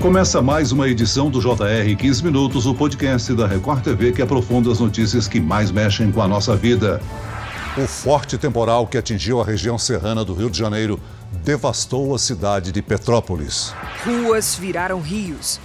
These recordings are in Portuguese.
Começa mais uma edição do JR 15 Minutos, o podcast da Record TV que aprofunda as notícias que mais mexem com a nossa vida. O forte temporal que atingiu a região serrana do Rio de Janeiro devastou a cidade de Petrópolis. Ruas viraram rios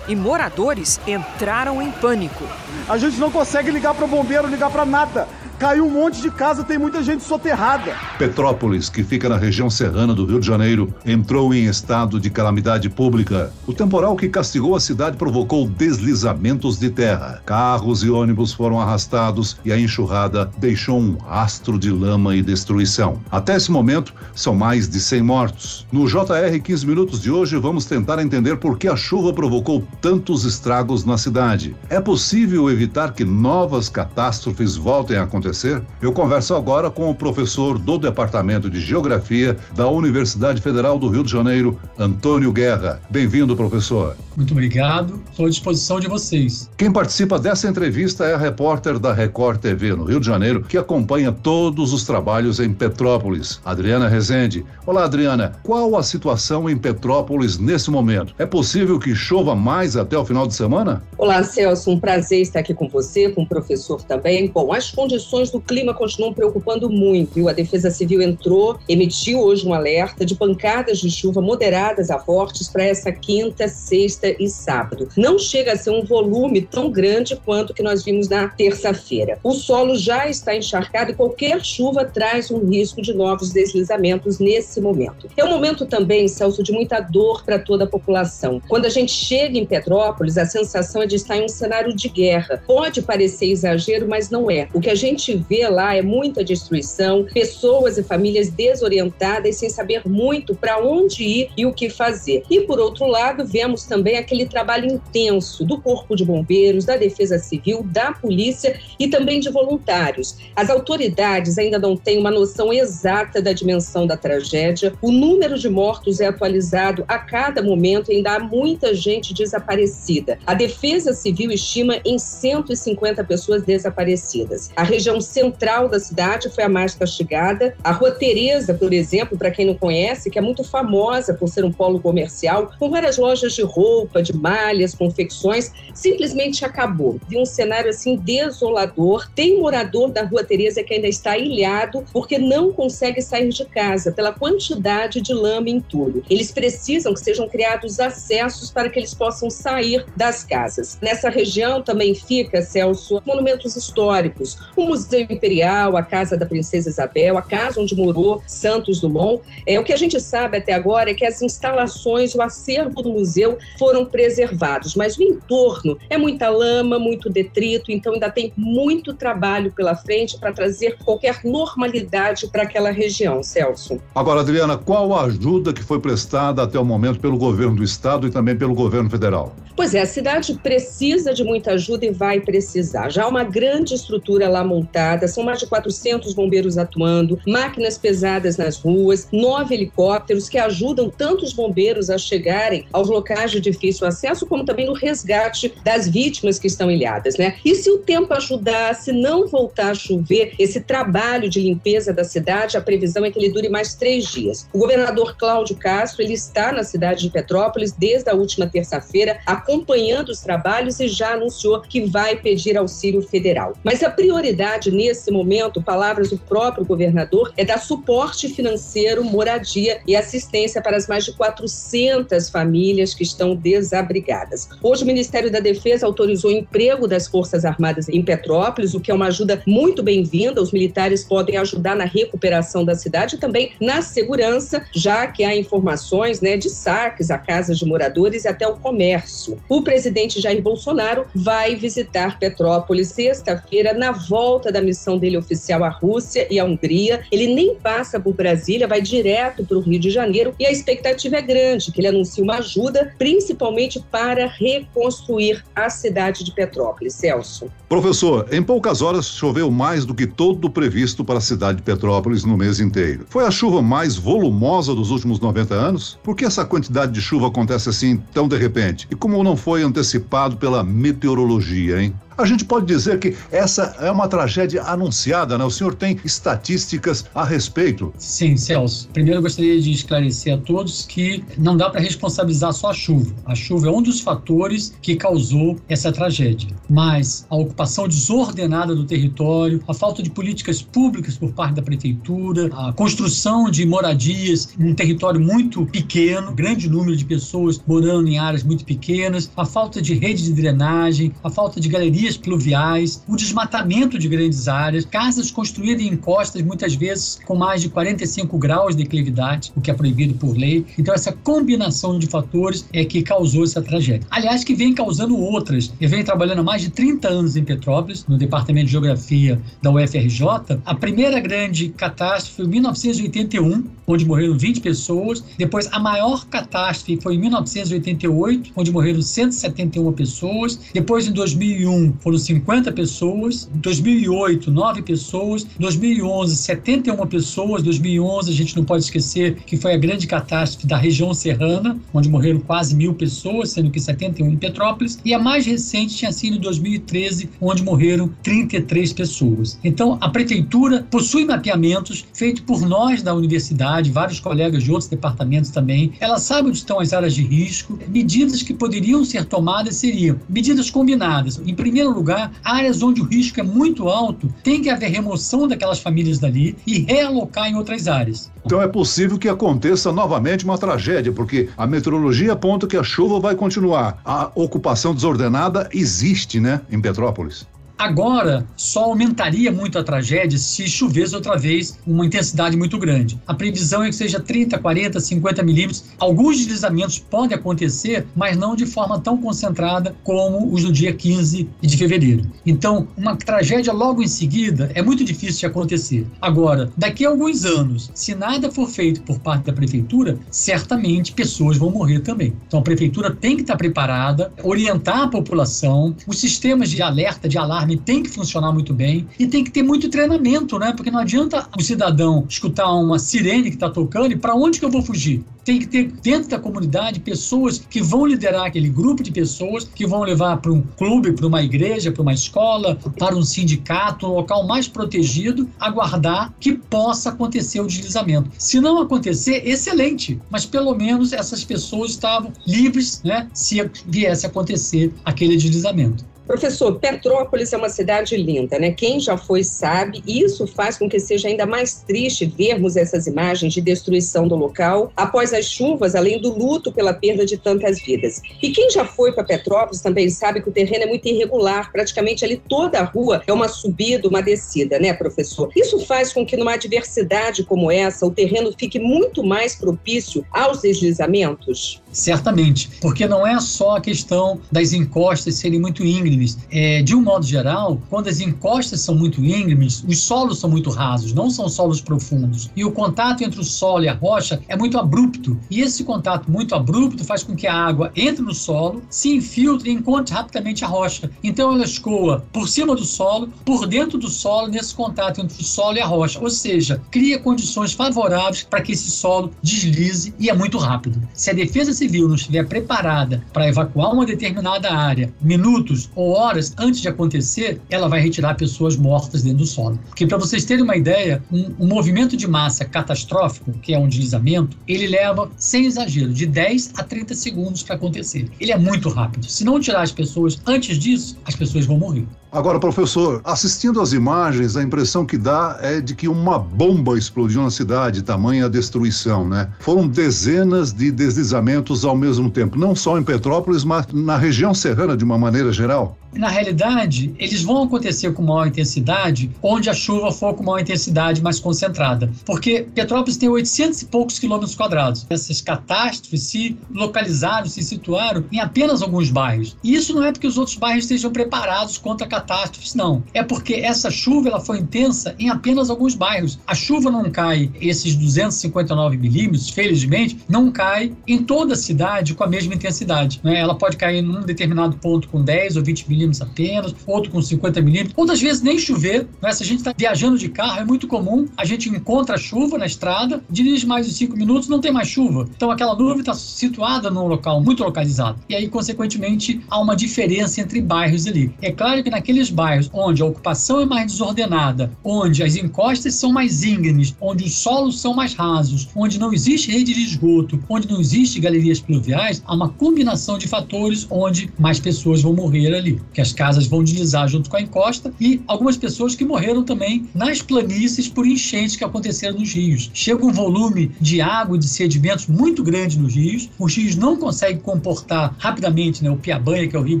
e moradores entraram em pânico. A gente não consegue ligar para o bombeiro, ligar para nada. Caiu um monte de casa, tem muita gente soterrada. Petrópolis, que fica na região serrana do Rio de Janeiro, entrou em estado de calamidade pública. O temporal que castigou a cidade provocou deslizamentos de terra. Carros e ônibus foram arrastados e a enxurrada deixou um rastro de lama e destruição. Até esse momento, são mais de 100 mortos. No JR 15 Minutos de hoje, vamos tentar entender por que a chuva provocou tantos estragos na cidade. É possível evitar que novas catástrofes voltem a acontecer? Acontecer, eu converso agora com o professor do Departamento de Geografia da Universidade Federal do Rio de Janeiro, Antônio Guerra. Bem-vindo, professor. Muito obrigado. Estou à disposição de vocês. Quem participa dessa entrevista é a repórter da Record TV no Rio de Janeiro, que acompanha todos os trabalhos em Petrópolis, Adriana Rezende. Olá, Adriana. Qual a situação em Petrópolis nesse momento? É possível que chova mais até o final de semana? Olá, Celso. Um prazer estar aqui com você, com o professor também. Bom, as condições condições do clima continuam preocupando muito. Viu? A Defesa Civil entrou, emitiu hoje um alerta de pancadas de chuva moderadas a fortes para essa quinta, sexta e sábado. Não chega a ser um volume tão grande quanto que nós vimos na terça-feira. O solo já está encharcado e qualquer chuva traz um risco de novos deslizamentos nesse momento. É um momento também, Celso, de muita dor para toda a população. Quando a gente chega em Petrópolis, a sensação é de estar em um cenário de guerra. Pode parecer exagero, mas não é. O que a gente gente vê lá é muita destruição, pessoas e famílias desorientadas sem saber muito para onde ir e o que fazer. E por outro lado, vemos também aquele trabalho intenso do Corpo de Bombeiros, da Defesa Civil, da polícia e também de voluntários. As autoridades ainda não têm uma noção exata da dimensão da tragédia. O número de mortos é atualizado a cada momento e ainda há muita gente desaparecida. A Defesa Civil estima em 150 pessoas desaparecidas. A região central da cidade foi a mais castigada. A Rua Tereza, por exemplo, para quem não conhece, que é muito famosa por ser um polo comercial, com várias lojas de roupa, de malhas, confecções, simplesmente acabou. De um cenário assim desolador. Tem morador da Rua Tereza que ainda está ilhado porque não consegue sair de casa pela quantidade de lama e entulho. Eles precisam que sejam criados acessos para que eles possam sair das casas. Nessa região também fica, Celso, monumentos históricos, o Museu Museu Imperial, a Casa da Princesa Isabel, a casa onde morou Santos Dumont. É, o que a gente sabe até agora é que as instalações, o acervo do museu foram preservados, mas o entorno é muita lama, muito detrito, então ainda tem muito trabalho pela frente para trazer qualquer normalidade para aquela região, Celso. Agora, Adriana, qual a ajuda que foi prestada até o momento pelo governo do estado e também pelo governo federal? Pois é, a cidade precisa de muita ajuda e vai precisar. Já há uma grande estrutura lá montada são mais de 400 bombeiros atuando, máquinas pesadas nas ruas, nove helicópteros que ajudam tanto os bombeiros a chegarem aos locais de difícil acesso, como também no resgate das vítimas que estão ilhadas, né? E se o tempo ajudar, se não voltar a chover, esse trabalho de limpeza da cidade, a previsão é que ele dure mais três dias. O governador Cláudio Castro, ele está na cidade de Petrópolis desde a última terça-feira, acompanhando os trabalhos e já anunciou que vai pedir auxílio federal. Mas a prioridade nesse momento, palavras do próprio governador, é dar suporte financeiro, moradia e assistência para as mais de 400 famílias que estão desabrigadas. Hoje, o Ministério da Defesa autorizou o emprego das Forças Armadas em Petrópolis, o que é uma ajuda muito bem-vinda. Os militares podem ajudar na recuperação da cidade e também na segurança, já que há informações né, de saques a casas de moradores e até o comércio. O presidente Jair Bolsonaro vai visitar Petrópolis sexta-feira na volta da da missão dele oficial à Rússia e à Hungria. Ele nem passa por Brasília, vai direto para o Rio de Janeiro e a expectativa é grande que ele anuncie uma ajuda, principalmente para reconstruir a cidade de Petrópolis. Celso. Professor, em poucas horas choveu mais do que todo o previsto para a cidade de Petrópolis no mês inteiro. Foi a chuva mais volumosa dos últimos 90 anos? Por que essa quantidade de chuva acontece assim tão de repente? E como não foi antecipado pela meteorologia, hein? A gente pode dizer que essa é uma tragédia anunciada, né? O senhor tem estatísticas a respeito? Sim, Celso. Primeiro eu gostaria de esclarecer a todos que não dá para responsabilizar só a chuva. A chuva é um dos fatores que causou essa tragédia. Mas a ocupação desordenada do território, a falta de políticas públicas por parte da prefeitura, a construção de moradias em um território muito pequeno, grande número de pessoas morando em áreas muito pequenas, a falta de rede de drenagem, a falta de galerias pluviais, o desmatamento de grandes áreas, casas construídas em encostas muitas vezes com mais de 45 graus de declividade, o que é proibido por lei. Então essa combinação de fatores é que causou essa tragédia. Aliás, que vem causando outras. Eu venho trabalhando há mais de 30 anos em Petrópolis, no Departamento de Geografia da UFRJ. A primeira grande catástrofe foi em 1981, onde morreram 20 pessoas. Depois, a maior catástrofe foi em 1988, onde morreram 171 pessoas. Depois, em 2001, foram 50 pessoas. Em 2008, 9 pessoas. Em 2011, 71 pessoas. Em 2011, a gente não pode esquecer que foi a grande catástrofe da região serrana, onde morreram quase mil pessoas, sendo que 71 em Petrópolis. E a mais recente tinha sido em 2013, onde morreram 33 pessoas. Então, a prefeitura possui mapeamentos feitos por nós da universidade, vários colegas de outros departamentos também. Ela sabe onde estão as áreas de risco. Medidas que poderiam ser tomadas seriam medidas combinadas. Em primeiro lugar, áreas onde o risco é muito alto, tem que haver remoção daquelas famílias dali e realocar em outras áreas. Então é possível que aconteça novamente uma tragédia, porque a meteorologia aponta que a chuva vai continuar. A ocupação desordenada existe, né, em Petrópolis. Agora, só aumentaria muito a tragédia se chovesse outra vez uma intensidade muito grande. A previsão é que seja 30, 40, 50 milímetros. Alguns deslizamentos podem acontecer, mas não de forma tão concentrada como os do dia 15 de fevereiro. Então, uma tragédia logo em seguida é muito difícil de acontecer. Agora, daqui a alguns anos, se nada for feito por parte da prefeitura, certamente pessoas vão morrer também. Então, a prefeitura tem que estar preparada, orientar a população, os sistemas de alerta, de alarme tem que funcionar muito bem e tem que ter muito treinamento, né? Porque não adianta o cidadão escutar uma sirene que está tocando e para onde que eu vou fugir? Tem que ter dentro da comunidade pessoas que vão liderar aquele grupo de pessoas que vão levar para um clube, para uma igreja, para uma escola, para um sindicato, um local mais protegido, aguardar que possa acontecer o deslizamento. Se não acontecer, excelente, mas pelo menos essas pessoas estavam livres, né? Se viesse a acontecer aquele deslizamento. Professor, Petrópolis é uma cidade linda, né? Quem já foi sabe, e isso faz com que seja ainda mais triste vermos essas imagens de destruição do local após as chuvas, além do luto pela perda de tantas vidas. E quem já foi para Petrópolis também sabe que o terreno é muito irregular, praticamente ali toda a rua é uma subida, uma descida, né, professor? Isso faz com que numa adversidade como essa, o terreno fique muito mais propício aos deslizamentos? Certamente, porque não é só a questão das encostas serem muito íngremes. É, de um modo geral, quando as encostas são muito íngremes, os solos são muito rasos, não são solos profundos. E o contato entre o solo e a rocha é muito abrupto. E esse contato muito abrupto faz com que a água entre no solo, se infiltre e encontre rapidamente a rocha. Então ela escoa por cima do solo, por dentro do solo, nesse contato entre o solo e a rocha. Ou seja, cria condições favoráveis para que esse solo deslize e é muito rápido. Se a defesa civil não estiver preparada para evacuar uma determinada área minutos ou horas antes de acontecer, ela vai retirar pessoas mortas dentro do solo. Porque, para vocês terem uma ideia, um, um, movimento de massa catastrófico, que é um deslizamento, ele leva, sem exagero, de 10 a 30 segundos para acontecer. Ele é muito rápido. Se não tirar as pessoas antes disso, as pessoas vão morrer. Agora, professor, assistindo às imagens, a impressão que dá é de que uma bomba explodiu na cidade, tamanha destruição, né? Foram dezenas de deslizamentos ao mesmo tempo, não só em Petrópolis, mas na região serrana de uma maneira geral. Na realidade, eles vão acontecer com maior intensidade onde a chuva for com maior intensidade mais concentrada. Porque Petrópolis tem 800 e poucos quilômetros quadrados. Essas catástrofes se localizaram, se situaram em apenas alguns bairros. E isso não é porque os outros bairros estejam preparados contra catástrofes, não. É porque essa chuva ela foi intensa em apenas alguns bairros. A chuva não cai, esses 259 milímetros, felizmente, não cai em toda a cidade com a mesma intensidade. Né? Ela pode cair num determinado ponto com 10 ou 20 milímetros milímetros apenas, outro com 50 milímetros, outras vezes nem chover. Né? Se a gente está viajando de carro, é muito comum, a gente encontra chuva na estrada, dirige mais de 5 minutos, não tem mais chuva. Então aquela nuvem está situada num local muito localizado. E aí, consequentemente, há uma diferença entre bairros ali. É claro que naqueles bairros onde a ocupação é mais desordenada, onde as encostas são mais íngremes, onde os solos são mais rasos, onde não existe rede de esgoto, onde não existe galerias pluviais, há uma combinação de fatores onde mais pessoas vão morrer ali, que as casas vão deslizar junto com a encosta e algumas pessoas que morreram também nas planícies por enchentes que aconteceram nos rios. Chega um volume de água e de sedimentos muito grande nos rios, os rios não conseguem comportar rapidamente, né, o Piabanha, que é o rio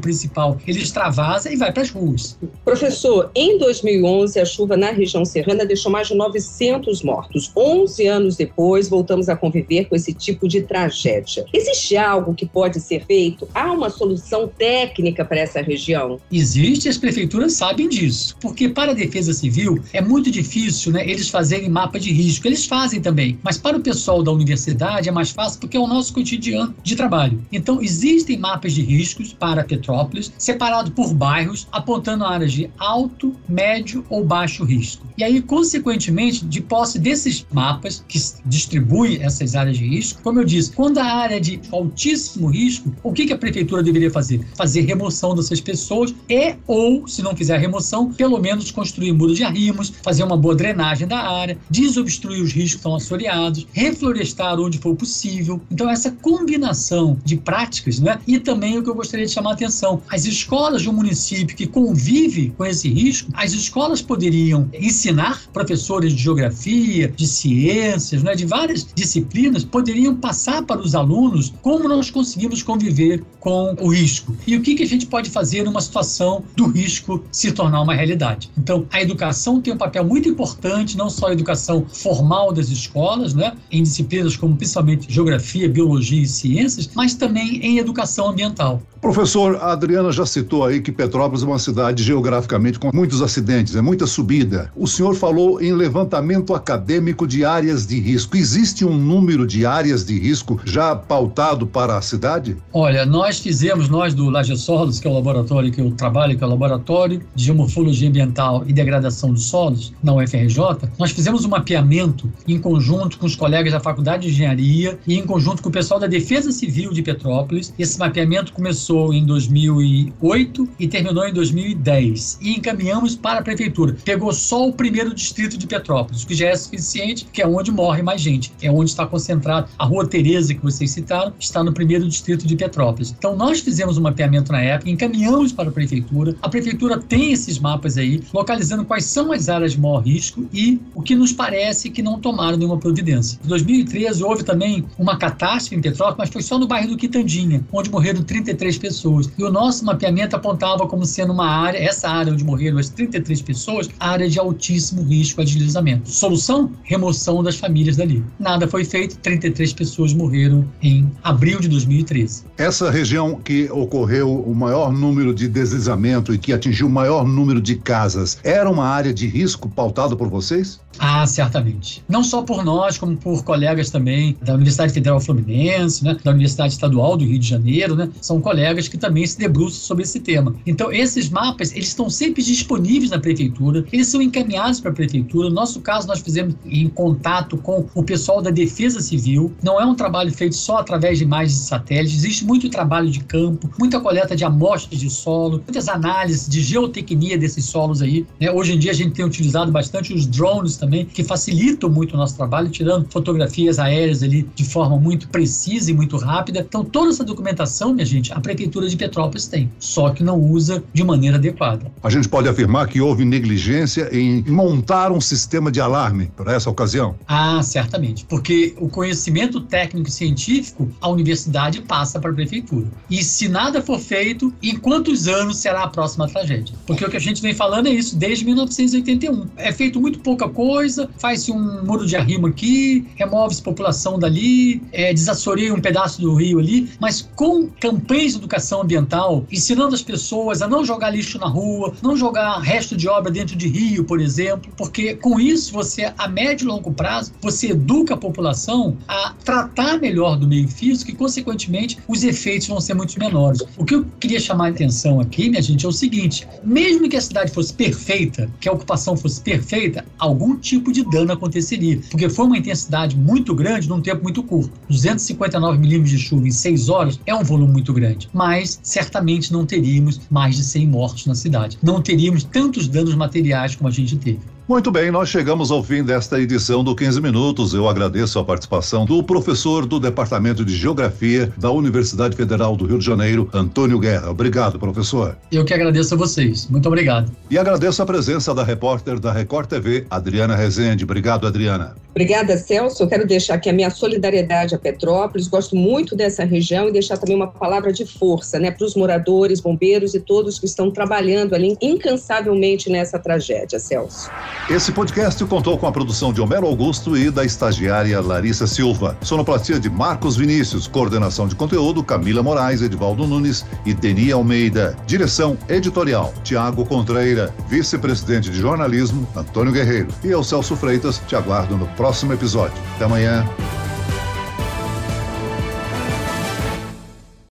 principal, ele extravasa e vai para as ruas. Professor, em 2011 a chuva na região serrana deixou mais de 900 mortos. 11 anos depois voltamos a conviver com esse tipo de tragédia. Existe algo que pode ser feito? Há uma solução técnica para essa região? Existe, as prefeituras sabem disso. Porque para a Defesa Civil é muito difícil né, eles fazerem mapa de risco. Eles fazem também. Mas para o pessoal da universidade é mais fácil porque é o nosso cotidiano de trabalho. Então, existem mapas de riscos para Petrópolis, separado por bairros, apontando áreas de alto, médio ou baixo risco. E aí, consequentemente, de posse desses mapas que distribuem essas áreas de risco, como eu disse, quando a área é de altíssimo risco, o que a prefeitura deveria fazer? Fazer remoção dessas pessoas e, ou, se não fizer a remoção, pelo menos construir muros de arrimos, fazer uma boa drenagem da área, desobstruir os riscos que estão assoreados, reflorestar onde for possível. Então, essa combinação de práticas, né? E também o que eu gostaria de chamar a atenção: as escolas de um município que convive com esse risco, as escolas poderiam ensinar professores de geografia, de ciências, né, de várias disciplinas, poderiam passar para os alunos como nós conseguimos conviver com o risco e o que, que a gente pode fazer numa situação do risco se tornar uma realidade. Então, a educação tem um papel muito importante, não só a educação formal das escolas, né, em disciplinas como principalmente geografia, biologia e ciências, mas também em educação ambiental. Professor, a Adriana já citou aí que Petrópolis é uma cidade geograficamente com muitos acidentes, é muita subida. O senhor falou em levantamento acadêmico de áreas de risco. Existe um número de áreas de risco já pautado para a cidade? Olha, nós fizemos, nós do Lagesolos, que é o laboratório que eu trabalho, que é o Laboratório de Geomorfologia Ambiental e Degradação dos Solos, na UFRJ, nós fizemos um mapeamento em conjunto com os colegas da Faculdade de Engenharia e em conjunto com o pessoal da Defesa Civil de Petrópolis. Esse mapeamento começou começou em 2008 e terminou em 2010. E encaminhamos para a prefeitura. Pegou só o primeiro distrito de Petrópolis, que já é suficiente, que é onde morre mais gente. É onde está concentrado. A Rua Tereza, que vocês citaram, está no primeiro distrito de Petrópolis. Então, nós fizemos um mapeamento na época, encaminhamos para a prefeitura. A prefeitura tem esses mapas aí, localizando quais são as áreas de maior risco e o que nos parece que não tomaram nenhuma providência. Em 2013, houve também uma catástrofe em Petrópolis, mas foi só no bairro do Quitandinha, onde morreram 33 pessoas. E o nosso mapeamento apontava como sendo uma área, essa área onde morreram as 33 pessoas, área de altíssimo risco a deslizamento. Solução? Remoção das famílias dali. Nada foi feito, 33 pessoas morreram em abril de 2013. Essa região que ocorreu o maior número de deslizamento e que atingiu o maior número de casas, era uma área de risco pautada por vocês? Ah, certamente. Não só por nós, como por colegas também da Universidade Federal Fluminense, né, da Universidade Estadual do Rio de Janeiro, né, são colegas que também se debruçam sobre esse tema. Então, esses mapas, eles estão sempre disponíveis na prefeitura, eles são encaminhados para a prefeitura. No nosso caso, nós fizemos em contato com o pessoal da Defesa Civil. Não é um trabalho feito só através de imagens de satélite, existe muito trabalho de campo, muita coleta de amostras de solo, muitas análises de geotecnia desses solos aí. Né? Hoje em dia, a gente tem utilizado bastante os drones também, que facilitam muito o nosso trabalho, tirando fotografias aéreas ali de forma muito precisa e muito rápida. Então, toda essa documentação, minha gente, a Prefeitura de Petrópolis tem, só que não usa de maneira adequada. A gente pode afirmar que houve negligência em montar um sistema de alarme para essa ocasião? Ah, certamente, porque o conhecimento técnico e científico, a universidade passa para a Prefeitura. E se nada for feito, em quantos anos será a próxima tragédia? Porque o que a gente vem falando é isso desde 1981. É feito muito pouca coisa, faz-se um muro de arrimo aqui, remove-se população dali, é, desassoreia um pedaço do rio ali, mas com campanhas de educação ambiental, ensinando as pessoas a não jogar lixo na rua, não jogar resto de obra dentro de rio, por exemplo, porque com isso você, a médio e longo prazo, você educa a população a tratar melhor do meio físico e, consequentemente, os efeitos vão ser muito menores. O que eu queria chamar a atenção aqui, minha gente, é o seguinte: mesmo que a cidade fosse perfeita, que a ocupação fosse perfeita, algum tipo de dano aconteceria, porque foi uma intensidade muito grande num tempo muito curto. 259 milímetros de chuva em 6 horas é um volume muito grande, mas certamente não teríamos mais de 100 mortos na cidade. Não teríamos tantos danos materiais como a gente teve. Muito bem, nós chegamos ao fim desta edição do 15 Minutos. Eu agradeço a participação do professor do Departamento de Geografia da Universidade Federal do Rio de Janeiro, Antônio Guerra. Obrigado, professor. Eu que agradeço a vocês. Muito obrigado. E agradeço a presença da repórter da Record TV, Adriana Rezende. Obrigado, Adriana. Obrigada, Celso. Eu quero deixar aqui a minha solidariedade a Petrópolis. Gosto muito dessa região e deixar também uma palavra de força né, para os moradores, bombeiros e todos que estão trabalhando ali incansavelmente nessa tragédia, Celso. Esse podcast contou com a produção de Homero Augusto e da estagiária Larissa Silva. Sonoplastia de Marcos Vinícius, coordenação de conteúdo Camila Moraes, Edvaldo Nunes e Deni Almeida. Direção editorial Tiago Contreira, vice-presidente de jornalismo Antônio Guerreiro. E eu, Celso Freitas, te aguardo no próximo episódio. Até amanhã.